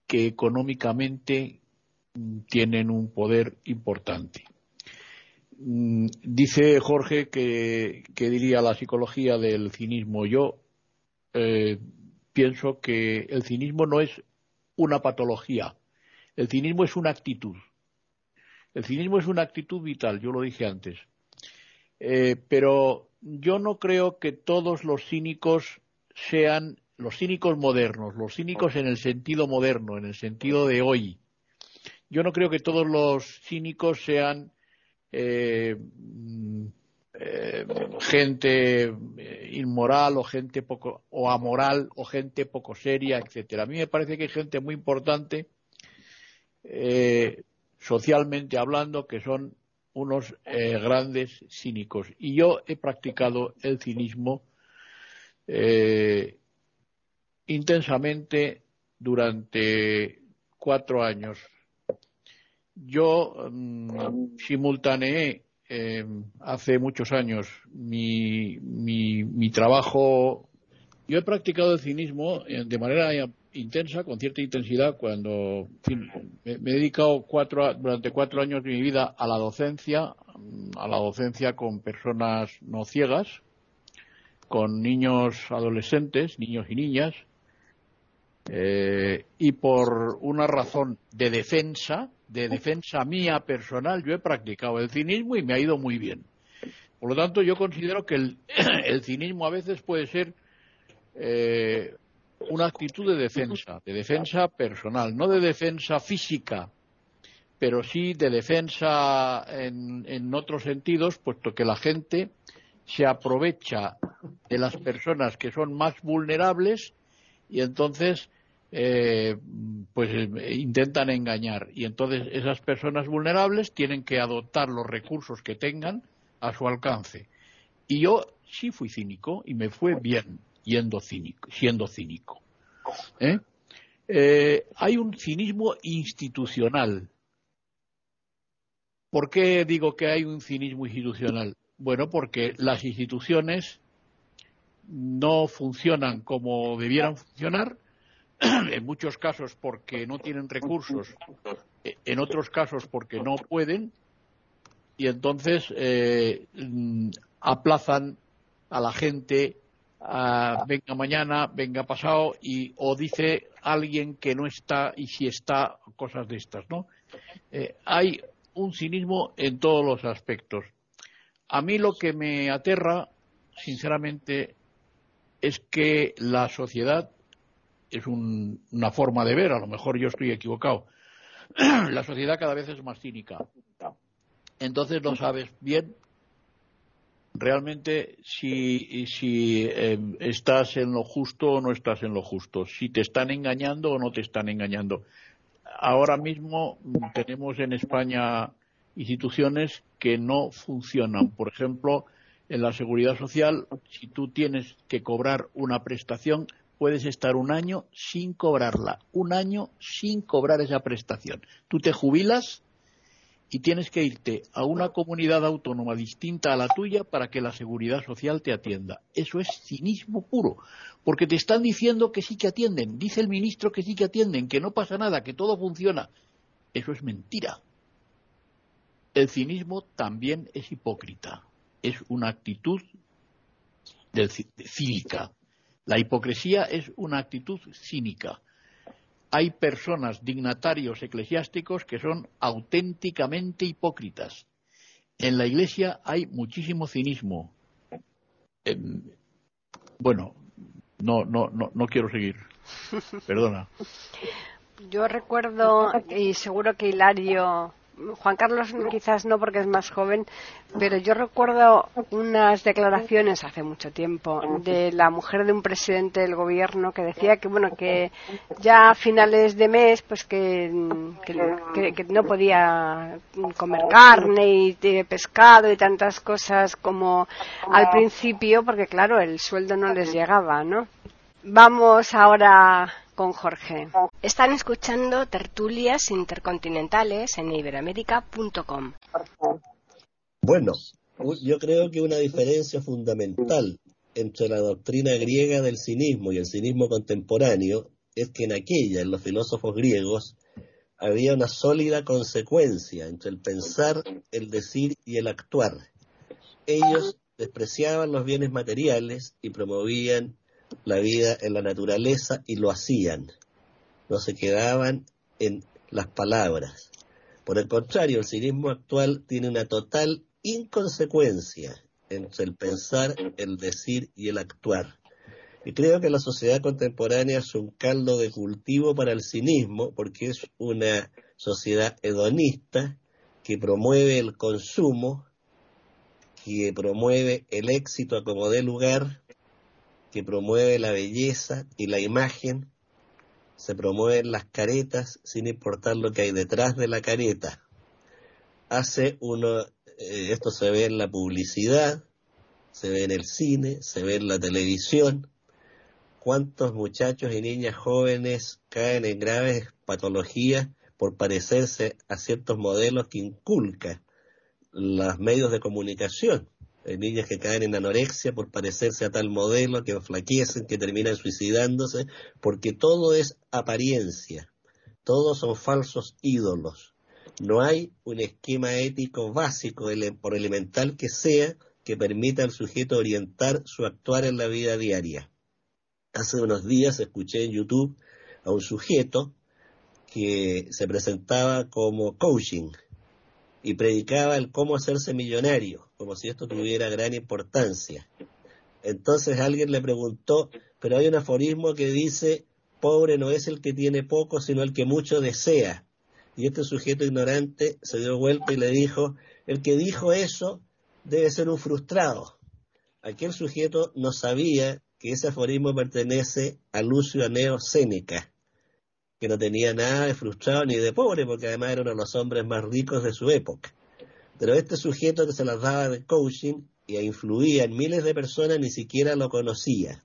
que económicamente tienen un poder importante. Mm, dice Jorge que, diría la psicología del cinismo. Yo eh, pienso que el cinismo no es una patología. El cinismo es una actitud. El cinismo es una actitud vital, yo lo dije antes. Eh, pero yo no creo que todos los cínicos sean los cínicos modernos, los cínicos en el sentido moderno, en el sentido de hoy. Yo no creo que todos los cínicos sean eh, eh, gente eh, inmoral o gente poco o amoral o gente poco seria, etcétera. A mí me parece que hay gente muy importante socialmente hablando que son unos grandes cínicos y yo he practicado el cinismo intensamente durante cuatro años yo mm, simultaneé eh, hace muchos años mi, mi, trabajo. Yo he practicado el cinismo eh, de manera intensa, con cierta intensidad, cuando me, he dedicado cuatro, durante cuatro años de mi vida a la docencia, a la docencia con personas no ciegas, con niños adolescentes, niños y niñas, eh, y por una razón de defensa, de defensa mía personal, yo he practicado el cinismo y me ha ido muy bien. Por lo tanto, yo considero que [CLEARS THROAT] el, cinismo a veces puede ser eh, una actitud de defensa, de defensa personal, no de defensa física, pero sí de defensa en, en otros sentidos, puesto que la gente se aprovecha de las personas que son más vulnerables y entonces eh, pues eh, intentan engañar y entonces esas personas vulnerables tienen que adoptar los recursos que tengan a su alcance y yo sí fui cínico y me fue bien yendo cínico, siendo cínico ¿eh? hay un cinismo institucional ¿por qué digo que hay un cinismo institucional? bueno porque las instituciones no funcionan como debieran funcionar [CLEARS THROAT] en muchos casos porque no tienen recursos, eh, en otros casos porque no pueden, y entonces eh, mm, aplazan a la gente a, venga mañana, venga pasado, y, o dice alguien que no está y si está, cosas de estas, ¿no? Eh, hay un cinismo en todos los aspectos. A mí lo que me aterra, sinceramente, es que la sociedad es una forma de ver, a lo mejor yo estoy equivocado. [CLEARS THROAT] la sociedad cada vez es más cínica. Entonces no sabes bien realmente si, si em, estás en lo justo o no estás en lo justo, si te están engañando o no te están engañando. Ahora mismo tenemos en España instituciones que no funcionan. Por ejemplo, en la seguridad social, si tú tienes que cobrar una prestación, puedes estar un año sin cobrarla, un año sin cobrar esa prestación. Tú te jubilas y tienes que irte a una comunidad autónoma distinta a la tuya para que la seguridad social te atienda. Eso es cinismo puro, porque te están diciendo que sí que atienden, dice el ministro que sí que atienden, que no pasa nada, que todo funciona. Eso es mentira. El cinismo también es hipócrita, es una actitud cínica la hipocresía es una actitud cínica. Hay personas, dignatarios eclesiásticos, que son auténticamente hipócritas. En la Iglesia hay muchísimo cinismo. Em, bueno, no, no, no, no quiero seguir. [LAUGHS] Perdona.
Yo recuerdo, y seguro que Hilario Juan Carlos quizás no porque es más joven, pero yo recuerdo unas declaraciones hace mucho tiempo de la mujer de un presidente del gobierno que decía que bueno que ya a finales de mes pues que, no podía comer carne y pescado y tantas cosas como al principio porque claro el sueldo no les llegaba, ¿no? Vamos ahora con Jorge. Están escuchando tertulias intercontinentales en iberamérica.com.
Bueno, yo creo que una diferencia fundamental entre la doctrina griega del cinismo y el cinismo contemporáneo es que en aquella, en los filósofos griegos, había una sólida consecuencia entre el pensar, el decir y el actuar. Ellos despreciaban los bienes materiales y promovían la vida en la naturaleza y lo hacían. No se quedaban en las palabras. Por el contrario, el cinismo actual tiene una total inconsecuencia entre el pensar, el decir y el actuar. Y creo que la sociedad contemporánea es un caldo de cultivo para el cinismo porque es una sociedad hedonista que promueve el consumo, que promueve el éxito a como dé lugar, que promueve la belleza y la imagen, se promueven las caretas sin importar lo que hay detrás de la careta. Hace uno, eh, esto se ve en la publicidad, se ve en el cine, se ve en la televisión, cuántos muchachos y niñas jóvenes caen en graves patologías por parecerse a ciertos modelos que inculca los medios de comunicación. Hay niñas que caen en anorexia por parecerse a tal modelo, que enflaquecen, que terminan suicidándose, porque todo es apariencia, todos son falsos ídolos. No hay un esquema ético básico, por elemental que sea, que permita al sujeto orientar su actuar en la vida diaria. Hace unos días escuché en YouTube a un sujeto que se presentaba como coaching y predicaba el cómo hacerse millonario, como si esto tuviera gran importancia. Entonces alguien le preguntó, pero hay un aforismo que dice, pobre no es el que tiene poco, sino el que mucho desea. Y este sujeto ignorante se dio vuelta y le dijo, el que dijo eso debe ser un frustrado. Aquel sujeto no sabía que ese aforismo pertenece a Lucio Aneo Séneca, que no tenía nada de frustrado ni de pobre, porque además era uno de los hombres más ricos de su época. Pero este sujeto que se las daba de coaching y influía en miles de personas ni siquiera lo conocía.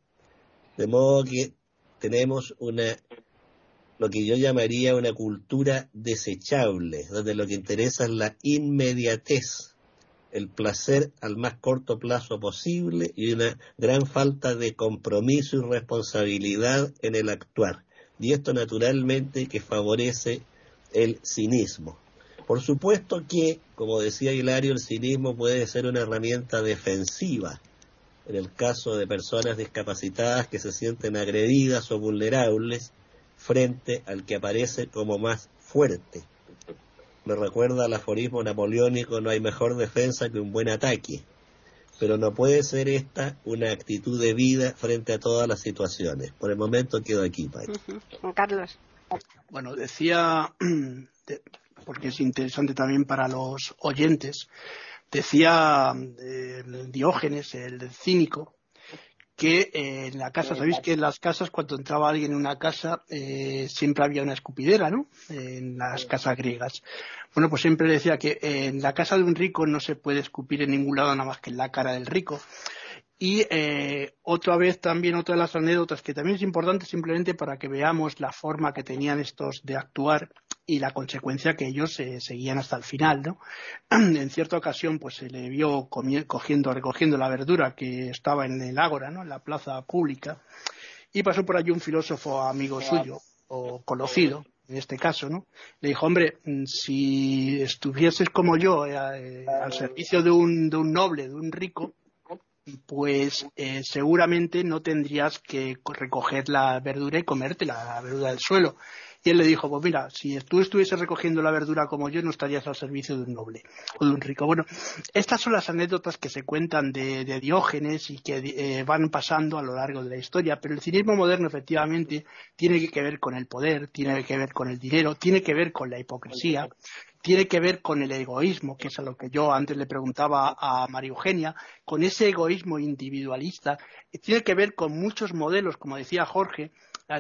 De modo que tenemos una, lo que yo llamaría una cultura desechable, donde lo que interesa es la inmediatez el placer al más corto plazo posible y una gran falta de compromiso y responsabilidad en el actuar. Y esto naturalmente que favorece el cinismo. Por supuesto que, como decía Hilario, el cinismo puede ser una herramienta defensiva en el caso de personas discapacitadas que se sienten agredidas o vulnerables frente al que aparece como más fuerte me recuerda al aforismo napoleónico, no hay mejor defensa que un buen ataque. Pero no puede ser esta una actitud de vida frente a todas las situaciones. Por el momento quedo aquí, Pai.
Carlos.
Bueno, decía, [CLEARS THROAT] porque es interesante también para los oyentes, decía eh, Diógenes, el cínico, que eh, en la casa, sabéis que en las casas, cuando entraba alguien en una casa, eh, siempre había una escupidera, ¿no? En las casas griegas. Bueno, pues siempre decía que en la casa de un rico no se puede escupir en ningún lado nada más que en la cara del rico. Y eh, otra vez también otra de las anécdotas que también es importante simplemente para que veamos la forma que tenían estos de actuar y la consecuencia que ellos eh, seguían hasta el final, ¿no? [CLEARS THROAT] en cierta ocasión, pues se le vio cogiendo, recogiendo la verdura que estaba en el ágora, ¿no? En la plaza pública, y pasó por allí un filósofo amigo suyo o conocido, en este caso, ¿no? Le dijo, hombre, mm, si estuvieses como yo eh, eh, al servicio de un, de un noble, de un rico, pues seguramente no tendrías que recoger la verdura y comerte la verdura del suelo, y él le dijo, pues mira, si tú estuvieses recogiendo la verdura como yo, no estarías al servicio de un noble o de un rico. Bueno, estas son las anécdotas que se cuentan de, Diógenes y que eh, van pasando a lo largo de la historia, pero el cinismo moderno efectivamente tiene que ver con el poder, tiene que ver con el dinero, tiene que ver con la hipocresía, tiene que ver con el egoísmo, que es a lo que yo antes le preguntaba a María Eugenia, con ese egoísmo individualista, tiene que ver con muchos modelos, como decía Jorge,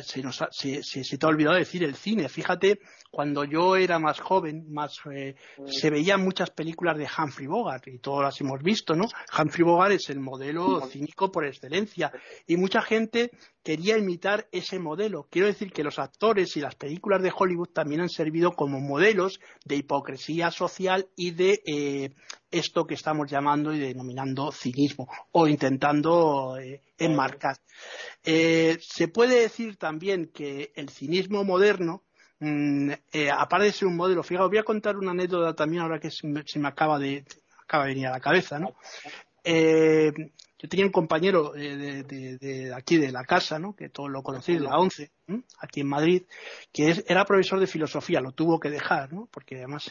se, nos se, se, te ha olvidado decir el cine. Fíjate, cuando yo era más joven, más eh, se veían muchas películas de Humphrey Bogart y todas las hemos visto, ¿no? Humphrey Bogart es el modelo cínico por excelencia y mucha gente quería imitar ese modelo. Quiero decir que los actores y las películas de Hollywood también han servido como modelos de hipocresía social y de eh, esto que estamos llamando y denominando cinismo o intentando eh, enmarcar. Eh, se puede decir también que el cinismo moderno mm, aparte de ser un modelo, fíjate, voy a contar una anécdota también ahora que se me, acaba de acaba de venir a la cabeza, ¿no? Yo tenía un compañero de, aquí de la casa, ¿no? que todos lo conocéis, la ONCE, aquí en Madrid, que era profesor de filosofía, lo tuvo que dejar, ¿no? porque además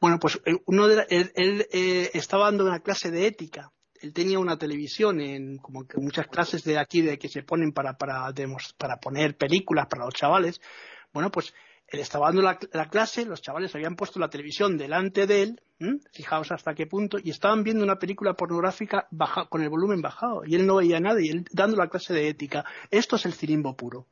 bueno, pues eh, uno de él, eh, estaba dando una clase de ética él tenía una televisión en como que muchas clases de aquí de que se ponen para para para poner películas para los chavales bueno pues él estaba dando la, clase, los chavales habían puesto la televisión delante de él, fijaos hasta qué punto, y estaban viendo una película pornográfica con el volumen bajado, y él no veía nada, y él dando la clase de ética. Esto es el cinismo puro.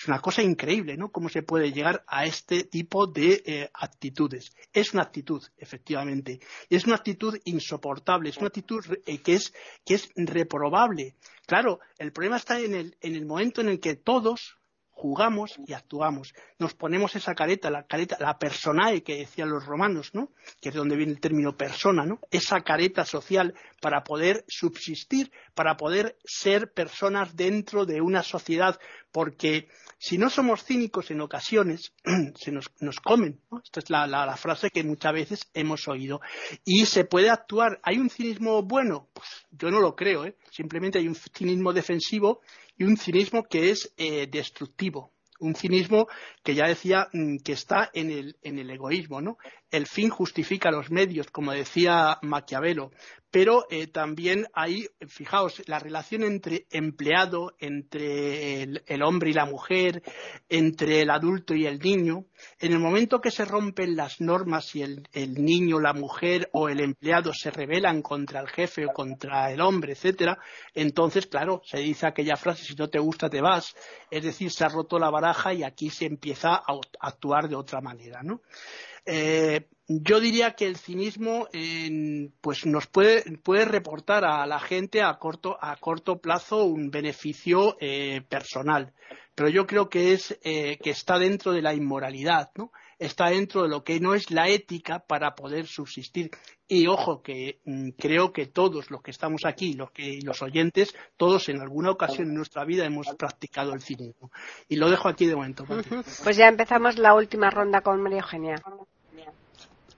Es una cosa increíble, ¿no? Cómo se puede llegar a este tipo de eh, actitudes. Es una actitud, efectivamente. Es una actitud insoportable, es una actitud eh, que, es, que es reprobable. Claro, el problema está en el, en el momento en el que todos, jugamos y actuamos. Nos ponemos esa careta, la careta, la personae que decían los romanos, ¿no? Que es donde viene el término persona, ¿no? Esa careta social para poder subsistir, para poder ser personas dentro de una sociedad, porque si no somos cínicos en ocasiones, [CLEARS THROAT] se nos, comen. Esta es la, la, frase que muchas veces hemos oído. Y se puede actuar, ¿hay un cinismo bueno? Pues yo no lo creo, ¿eh? Simplemente hay un cinismo defensivo y un cinismo que es eh, destructivo un cinismo que ya decía mm, que está en el, en el egoísmo, ¿no? El fin justifica los medios, como decía Maquiavelo, pero eh, también hay, fijaos, la relación entre empleado, entre el, hombre y la mujer, entre el adulto y el niño, en el momento que se rompen las normas y el, el niño, la mujer o el empleado se rebelan contra el jefe o contra el hombre, etcétera, entonces, claro, se dice aquella frase, si no te gusta te vas, es decir, se ha roto la baraja y aquí se empieza a actuar de otra manera, ¿no? Eh, yo diría que el cinismo pues nos puede, reportar a la gente a corto, a corto plazo un beneficio eh, personal, pero yo creo que es eh, que está dentro de la inmoralidad, ¿no? Está dentro de lo que no es la ética para poder subsistir. Y ojo que mm, creo que todos los que estamos aquí, los que los oyentes, todos en alguna ocasión en nuestra vida hemos practicado el cinismo. Y lo dejo aquí de momento.
Pues ya empezamos la última ronda con María Eugenia.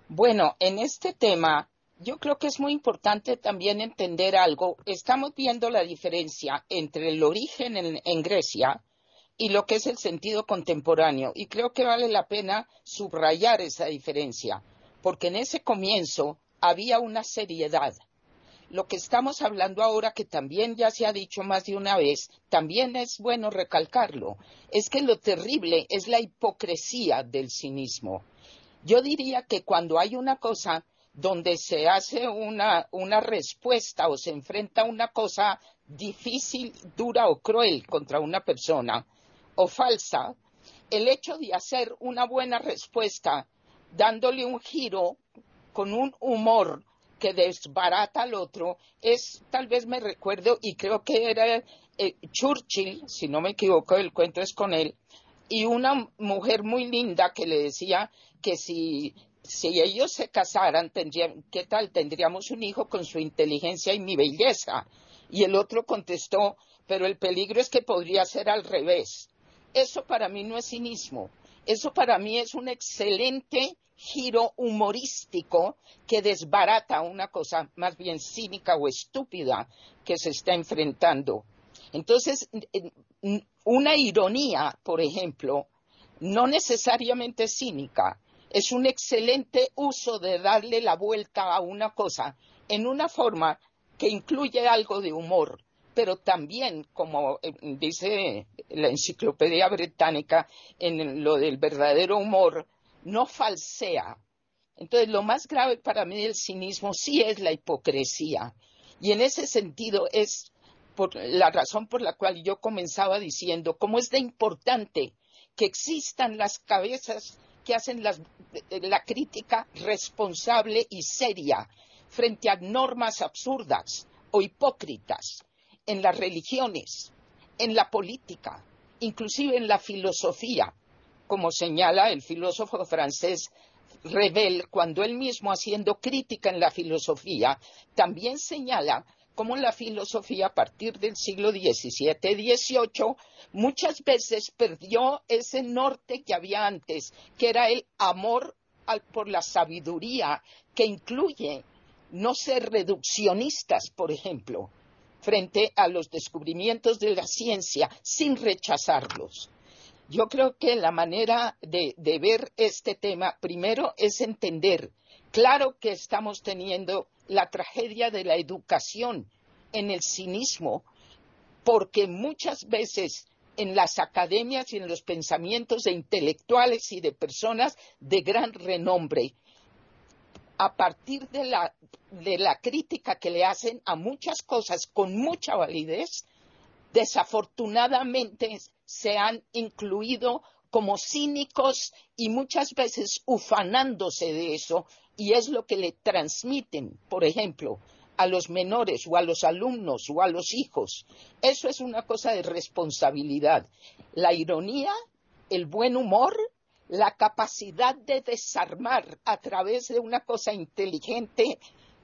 Bueno, en este tema yo creo que es muy importante también entender algo. Estamos viendo la diferencia entre el origen en, Grecia y lo que es el sentido contemporáneo. Y creo que vale la pena subrayar esa diferencia, porque en ese comienzo había una seriedad. Lo que estamos hablando ahora, que también ya se ha dicho más de una vez, también es bueno recalcarlo, es que lo terrible es la hipocresía del cinismo. Yo diría que cuando hay una cosa donde se hace una, respuesta o se enfrenta una cosa difícil, dura o cruel contra una persona o falsa, el hecho de hacer una buena respuesta dándole un giro con un humor que desbarata al otro es, tal vez me recuerdo, y creo que era eh, Churchill, si no me equivoco, el cuento es con él, y una mujer muy linda que le decía que si, ellos se casaran, tendrían, ¿qué tal? Tendríamos un hijo con su inteligencia y mi belleza. Y el otro contestó, pero el peligro es que podría ser al revés. Eso para mí no es cinismo. Eso para mí es un excelente giro humorístico que desbarata una cosa más bien cínica o estúpida que se está enfrentando. Entonces, una ironía, por ejemplo, no necesariamente cínica, es un excelente uso de darle la vuelta a una cosa en una forma que incluye algo de humor, pero también, como eh, dice la enciclopedia británica, en lo del verdadero humor, no falsea. Entonces, lo más grave para mí del cinismo sí es la hipocresía. Y en ese sentido es por la razón por la cual yo comenzaba diciendo cómo es de importante que existan las cabezas que hacen la crítica responsable y seria frente a normas absurdas o hipócritas. En las religiones, en la política, inclusive en la filosofía, como señala el filósofo francés Revel cuando él mismo haciendo crítica en la filosofía, también señala cómo la filosofía a partir del siglo XVII-XVIII muchas veces perdió ese norte que había antes, que era el amor por la sabiduría, que incluye no ser reduccionistas, por ejemplo, frente a los descubrimientos de la ciencia sin rechazarlos. Yo creo que la manera de, ver este tema, primero, es entender, claro que estamos teniendo la tragedia de la educación en el cinismo, porque muchas veces en las academias y en los pensamientos de intelectuales y de personas de gran renombre, a partir de la, de la crítica que le hacen a muchas cosas con mucha validez, desafortunadamente se han incluido como cínicos y muchas veces ufanándose de eso, y es lo que le transmiten, por ejemplo, a los menores o a los alumnos o a los hijos. Eso es una cosa de responsabilidad. La ironía, el buen humor, la capacidad de desarmar a través de una cosa inteligente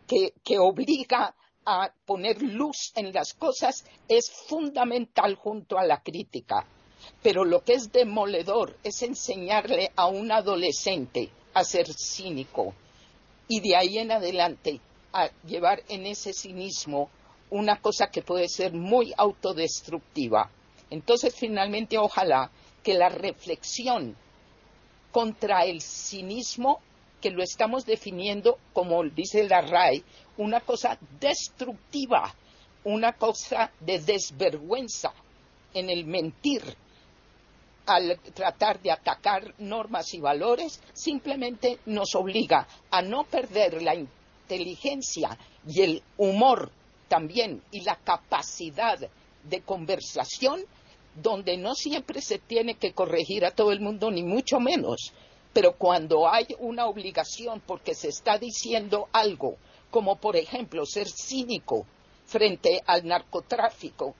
que, obliga a poner luz en las cosas es fundamental junto a la crítica. Pero lo que es demoledor es enseñarle a un adolescente a ser cínico y de ahí en adelante a llevar en ese cinismo una cosa que puede ser muy autodestructiva. Entonces, finalmente, ojalá que la reflexión contra el cinismo, que lo estamos definiendo, como dice la RAE, una cosa destructiva, una cosa de desvergüenza en el mentir, al tratar de atacar normas y valores, simplemente nos obliga a no perder la inteligencia y el humor también y la capacidad de conversación donde no siempre se tiene que corregir a todo el mundo, ni mucho menos. Pero cuando hay una obligación porque se está diciendo algo, como por ejemplo ser cínico frente al narcotráfico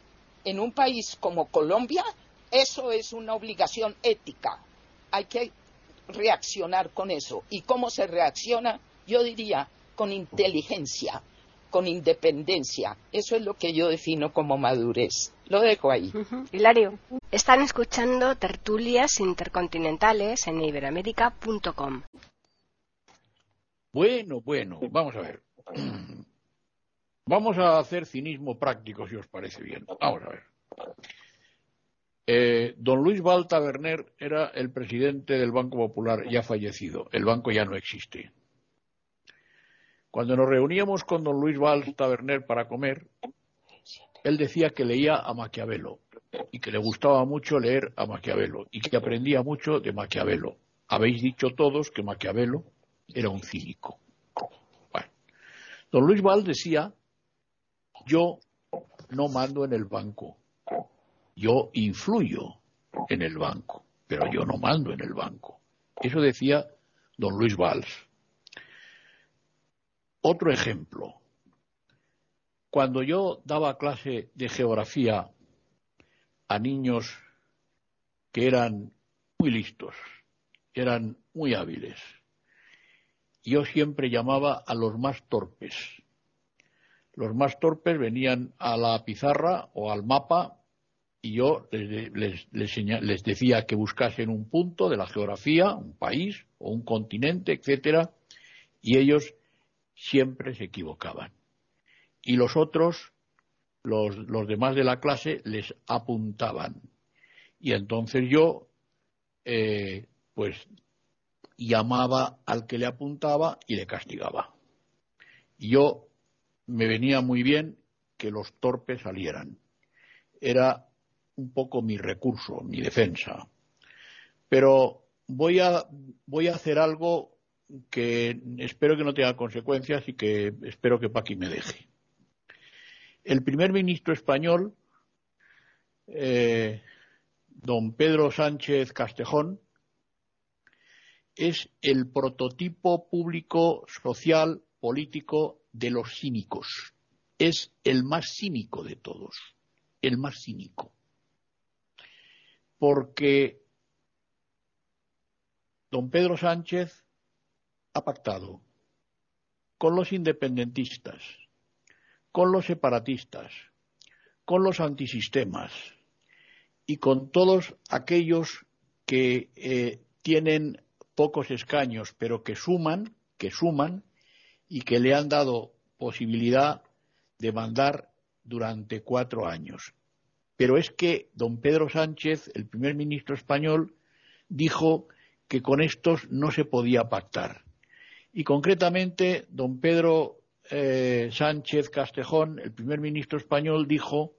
en un país como Colombia, eso es una obligación ética. Hay que reaccionar con eso. ¿Y cómo se reacciona? Yo diría con inteligencia, con independencia. Eso es lo que yo defino como madurez. Lo dejo ahí.
Hilario, están escuchando tertulias intercontinentales en iberamérica.com.
Bueno, bueno, vamos a ver. Vamos a hacer cinismo práctico, si os parece bien. Vamos a ver. Eh, don Luis Val Taberner era el presidente del Banco Popular ya fallecido. El banco ya no existe. Cuando nos reuníamos con don Luis Val Taberner para comer, él decía que leía a Maquiavelo y que le gustaba mucho leer a Maquiavelo y que aprendía mucho de Maquiavelo. Habéis dicho todos que Maquiavelo era un cínico. Bueno, don Luis Val decía, yo no mando en el banco, yo influyo en el banco, pero yo no mando en el banco. Eso decía don Luis Valls. Otro ejemplo. Cuando yo daba clase de geografía a niños que eran muy listos, eran muy hábiles, yo siempre llamaba a los más torpes. Los más torpes venían a la pizarra o al mapa y yo les, decía que buscasen un punto de la geografía, un país o un continente, etcétera, y ellos siempre se equivocaban. Y los otros, los, los demás de la clase, les apuntaban. Y entonces yo, eh, pues, llamaba al que le apuntaba y le castigaba. Y yo me venía muy bien que los torpes salieran. Era un poco mi recurso, mi defensa. Pero voy a, voy a hacer algo que espero que no tenga consecuencias y que espero que Paqui me deje. El primer ministro español, eh, don Pedro Sánchez Castejón, es el prototipo público, social, político de los cínicos. es el más cínico de todos, el más cínico. Porque don Pedro Sánchez ha pactado con los independentistas, con los separatistas, con los antisistemas y con todos aquellos que eh, tienen pocos escaños, pero que suman, que suman y que le han dado posibilidad de mandar durante cuatro años. Pero es que don Pedro Sánchez, el primer ministro español, dijo que con estos no se podía pactar. Y concretamente, don Pedro eh, Sánchez Castejón, el primer ministro español, dijo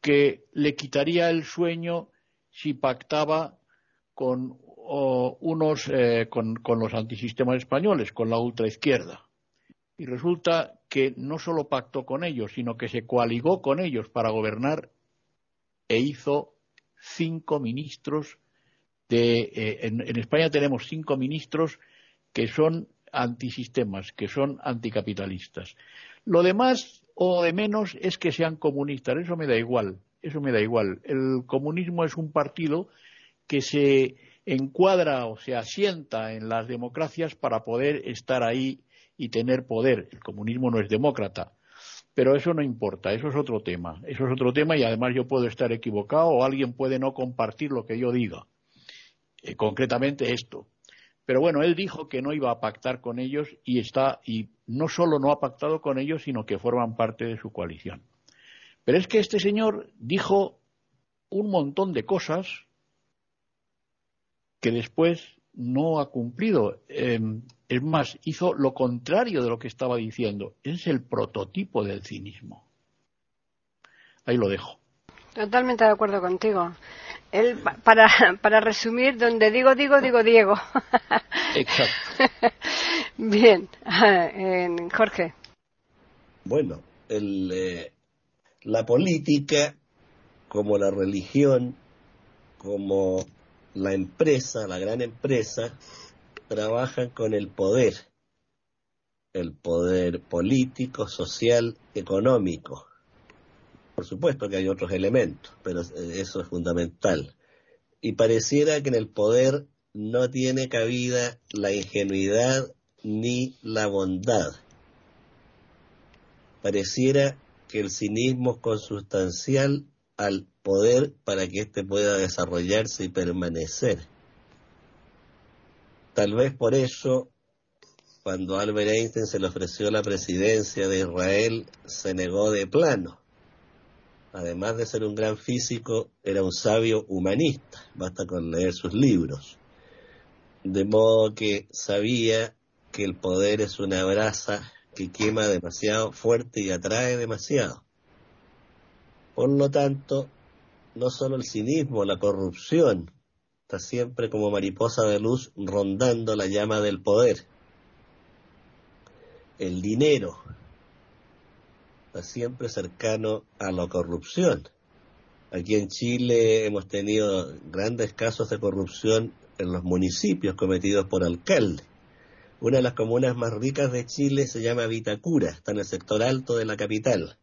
que le quitaría el sueño si pactaba con unos eh, con, los antisistemas españoles, con la ultraizquierda. Y resulta que no solo pactó con ellos, sino que se coaligó con ellos para gobernar e hizo cinco ministros de. Eh, en, en España tenemos cinco ministros que son antisistemas, que son anticapitalistas. Lo demás o de menos es que sean comunistas, eso me da igual, eso me da igual. El comunismo es un partido que se encuadra o se asienta en las democracias para poder estar ahí y tener poder. El comunismo no es demócrata. Pero eso no importa, eso es otro tema. Eso es otro tema y además yo puedo estar equivocado o alguien puede no compartir lo que yo diga. Eh, concretamente esto. Pero bueno, él dijo que no iba a pactar con ellos y está y no solo no ha pactado con ellos, sino que forman parte de su coalición. Pero es que este señor dijo un montón de cosas que después no ha cumplido. Em, es más, hizo lo contrario de lo que estaba diciendo. Es el prototipo del cinismo. Ahí lo dejo.
Totalmente de acuerdo contigo. Él, para, para resumir, donde digo, digo, digo Diego.
Exacto.
Bien, Jorge.
Bueno, el, eh, la política, como la religión, como la empresa, la gran empresa, trabajan con el poder, el poder político, social, económico. Por supuesto que hay otros elementos, pero eso es fundamental. Y pareciera que en el poder no tiene cabida la ingenuidad ni la bondad. Pareciera que el cinismo es consustancial al poder para que éste pueda desarrollarse y permanecer. Tal vez por eso, cuando Albert Einstein se le ofreció la presidencia de Israel, se negó de plano. Además de ser un gran físico, era un sabio humanista, basta con leer sus libros. De modo que sabía que el poder es una brasa que quema demasiado fuerte y atrae demasiado. Por lo tanto, no solo el cinismo, la corrupción, está siempre como mariposa de luz rondando la llama del poder. El dinero siempre cercano a la corrupción. Aquí en Chile hemos tenido grandes casos de corrupción en los municipios cometidos por alcaldes. Una de las comunas más ricas de Chile se llama Vitacura, está en el sector alto de la capital.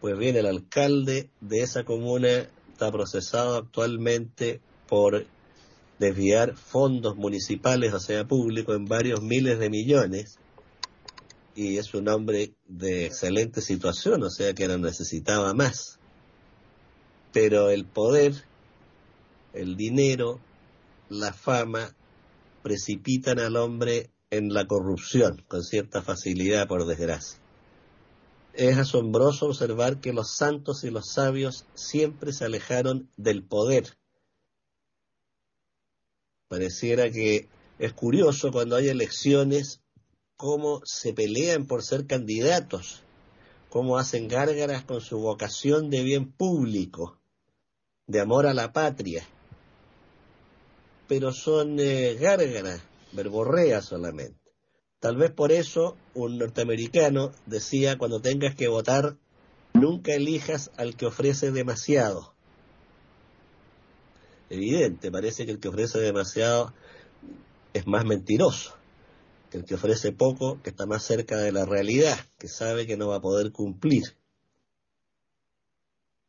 Pues bien, el alcalde de esa comuna está procesado actualmente por desviar fondos municipales, o sea, públicos, en varios miles de millones. Y es un hombre de excelente situación, o sea que no necesitaba más. Pero el poder, el dinero, la fama, precipitan al hombre en la corrupción con cierta facilidad, por desgracia. Es asombroso observar que los santos y los sabios siempre se alejaron del poder. Pareciera que es curioso cuando hay elecciones cómo se pelean por ser candidatos, cómo hacen gárgaras con su vocación de bien público, de amor a la patria. Pero son eh, gárgaras, verborreas solamente. Tal vez por eso un norteamericano decía cuando tengas que votar, nunca elijas al que ofrece demasiado. Evidente, parece que el que ofrece demasiado es más mentiroso. El que ofrece poco, que está más cerca de la realidad, que sabe que no va a poder cumplir.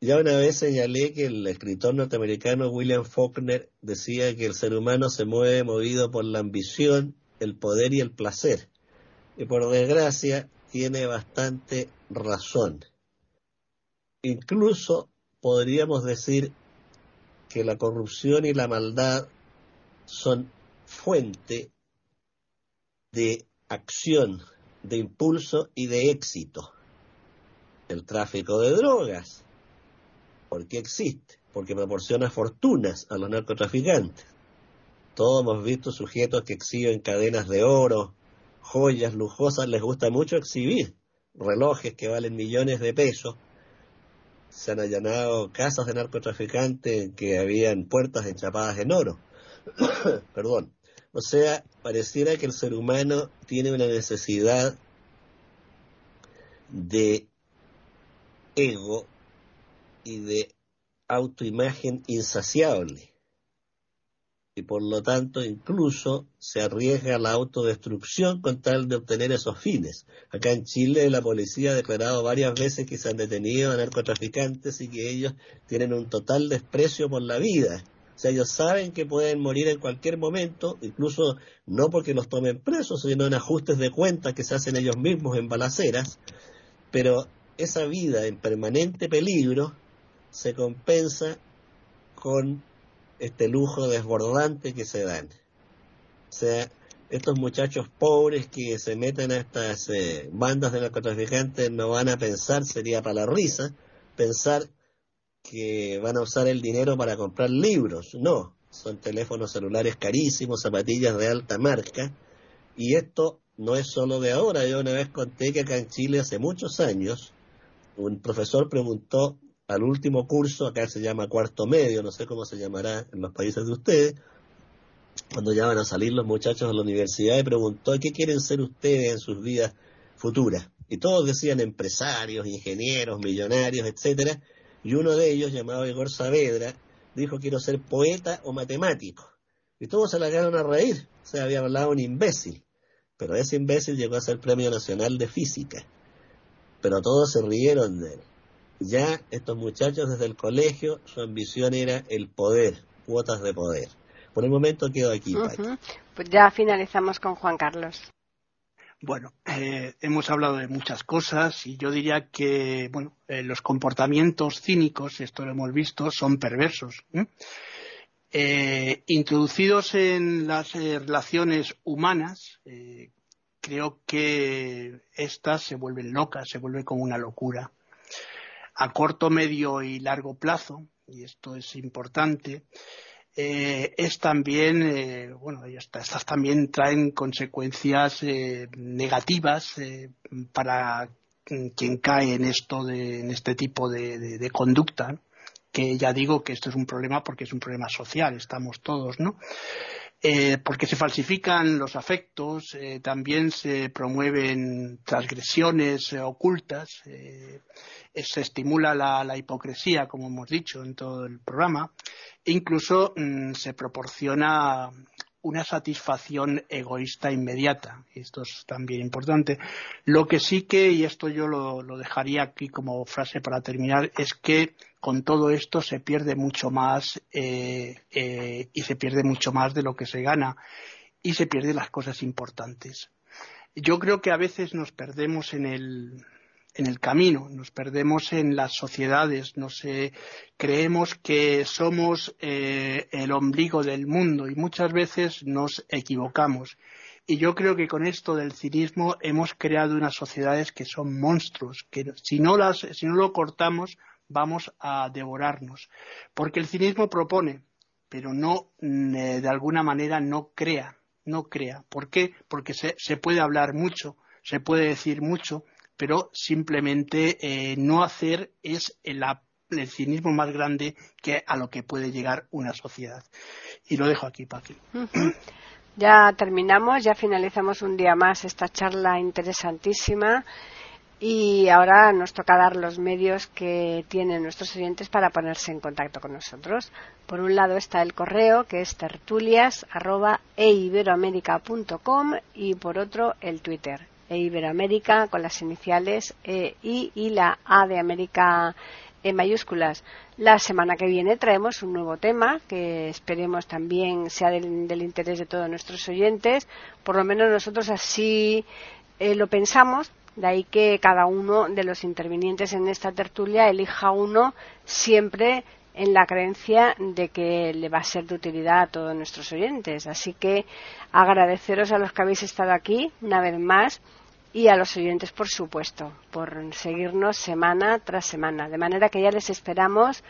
Ya una vez señalé que el escritor norteamericano William Faulkner decía que el ser humano se mueve movido por la ambición, el poder y el placer. Y por desgracia tiene bastante razón. Incluso podríamos decir que la corrupción y la maldad son fuente de acción, de impulso y de éxito. El tráfico de drogas ¿Por qué existe? Porque proporciona fortunas a los narcotraficantes. Todos hemos visto sujetos que exhiben cadenas de oro, joyas lujosas, les gusta mucho exhibir relojes que valen millones de pesos. Se han allanado casas de narcotraficantes que habían puertas enchapadas en oro. [COUGHS] Perdón. O sea, pareciera que el ser humano tiene una necesidad de ego y de autoimagen insaciable. Y por lo tanto incluso se arriesga a la autodestrucción con tal de obtener esos fines. Acá en Chile la policía ha declarado varias veces que se han detenido a narcotraficantes y que ellos tienen un total desprecio por la vida. Sea, ellos saben que pueden morir en cualquier momento, incluso no porque los tomen presos, sino en ajustes de cuentas que se hacen ellos mismos en balaceras, pero esa vida en permanente peligro se compensa con este lujo desbordante que se dan. O sea, estos muchachos pobres que se meten a estas eh, bandas de narcotraficantes no van a pensar, sería para la risa, pensar que van a usar el dinero para comprar libros. No, son teléfonos celulares carísimos, zapatillas de alta marca. Y esto no es solo de ahora. Yo una vez conté que acá en Chile hace muchos años un profesor preguntó al último curso, acá se llama cuarto medio, no sé cómo se llamará en los países de ustedes, cuando ya van a salir los muchachos a la universidad y preguntó, ¿qué quieren ser ustedes en sus vidas futuras? Y todos decían empresarios, ingenieros, millonarios, etcétera, y uno de ellos, llamado Igor Saavedra, dijo, quiero ser poeta o matemático. Y todos se largaron a reír, se había hablado un imbécil, pero ese imbécil llegó a ser Premio Nacional de Física. Pero todos se rieron de él ya estos muchachos desde el colegio, su ambición era el poder, cuotas de poder. Por el momento quedo aquí.
Pues ya finalizamos con Juan Carlos.
Bueno, eh, hemos hablado de muchas cosas y yo diría que bueno, eh, los comportamientos cínicos, esto lo hemos visto, son perversos. Eh, introducidos en las relaciones humanas, creo que estas se vuelven locas, se vuelven como una locura a corto, medio y largo plazo, y esto es importante, eh, es también, eh, bueno, estas también traen consecuencias eh, negativas para quien cae en esto, de, en este tipo de, conducta, que ya digo que esto es un problema porque es un problema social, estamos todos, ¿no? Porque se falsifican los afectos, también se promueven transgresiones ocultas, se estimula la, hipocresía, como hemos dicho en todo el programa, e incluso mm, se proporciona una satisfacción egoísta inmediata. Esto es también importante. Lo que sí que, y esto yo lo, dejaría aquí como frase para terminar, es que con todo esto se pierde mucho más eh, eh, y se pierde mucho más de lo que se gana y se pierden las cosas importantes. Yo creo que a veces nos perdemos en el, en el camino, nos perdemos en las sociedades, nos creemos que somos eh, el ombligo del mundo y muchas veces nos equivocamos. Y yo creo que con esto del cinismo hemos creado unas sociedades que son monstruos, que si no, las, si no lo cortamos vamos a devorarnos. Porque el cinismo propone, pero no, mm, eh, de alguna manera, no crea, no crea. ¿Por qué? Porque se, se puede hablar mucho, se puede decir mucho, pero simplemente eh, no hacer es el, cinismo más grande que a lo que puede llegar una sociedad. Y lo dejo aquí, Paqui.
Ya terminamos, ya finalizamos un día más esta charla interesantísima y ahora nos toca dar los medios que tienen nuestros oyentes para ponerse en contacto con nosotros. Por un lado está el correo que es tertulias@eiberoamerica.com y por otro el Twitter eiberoamerica con las iniciales E I y la A de América en mayúsculas. La semana que viene traemos un nuevo tema que esperemos también sea del, interés de todos nuestros oyentes. Por lo menos nosotros así eh, lo pensamos de ahí que cada uno de los intervinientes en esta tertulia elija uno siempre en la creencia de que le va a ser de utilidad a todos nuestros oyentes. Así que agradeceros a los que habéis estado aquí una vez más y a los oyentes, por supuesto, por seguirnos semana tras semana. De manera que ya les esperamos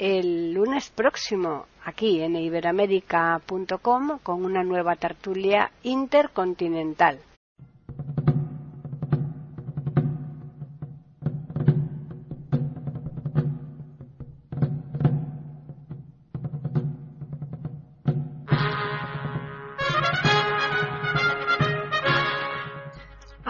el lunes próximo aquí en iberamérica.com con una nueva tertulia intercontinental.